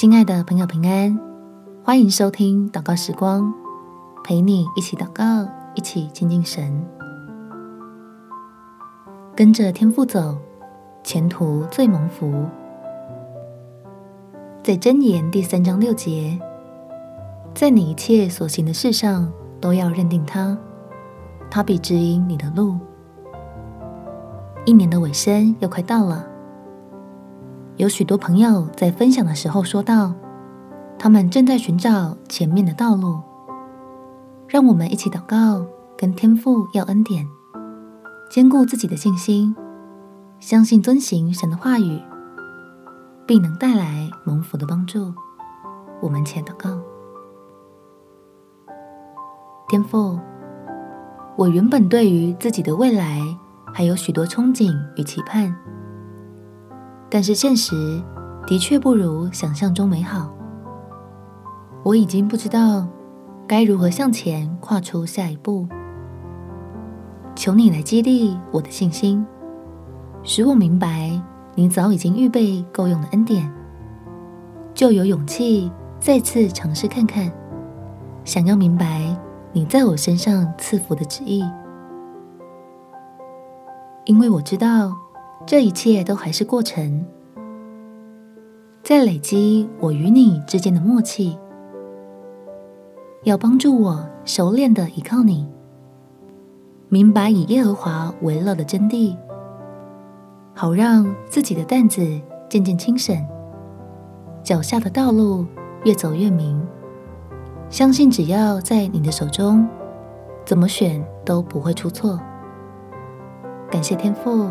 亲爱的朋友，平安，欢迎收听祷告时光，陪你一起祷告，一起亲近神，跟着天父走，前途最蒙福。在箴言第三章六节，在你一切所行的事上都要认定他，他必指引你的路。一年的尾声又快到了。有许多朋友在分享的时候说到，他们正在寻找前面的道路。让我们一起祷告，跟天父要恩典，坚固自己的信心，相信遵行神的话语，并能带来蒙福的帮助。我们前祷告，天父，我原本对于自己的未来还有许多憧憬与期盼。但是现实的确不如想象中美好。我已经不知道该如何向前跨出下一步。求你来激励我的信心，使我明白你早已经预备够用的恩典，就有勇气再次尝试看看。想要明白你在我身上赐福的旨意，因为我知道。这一切都还是过程，在累积我与你之间的默契，要帮助我熟练的依靠你，明白以耶和华为乐的真谛，好让自己的担子渐渐轻省，脚下的道路越走越明。相信只要在你的手中，怎么选都不会出错。感谢天父。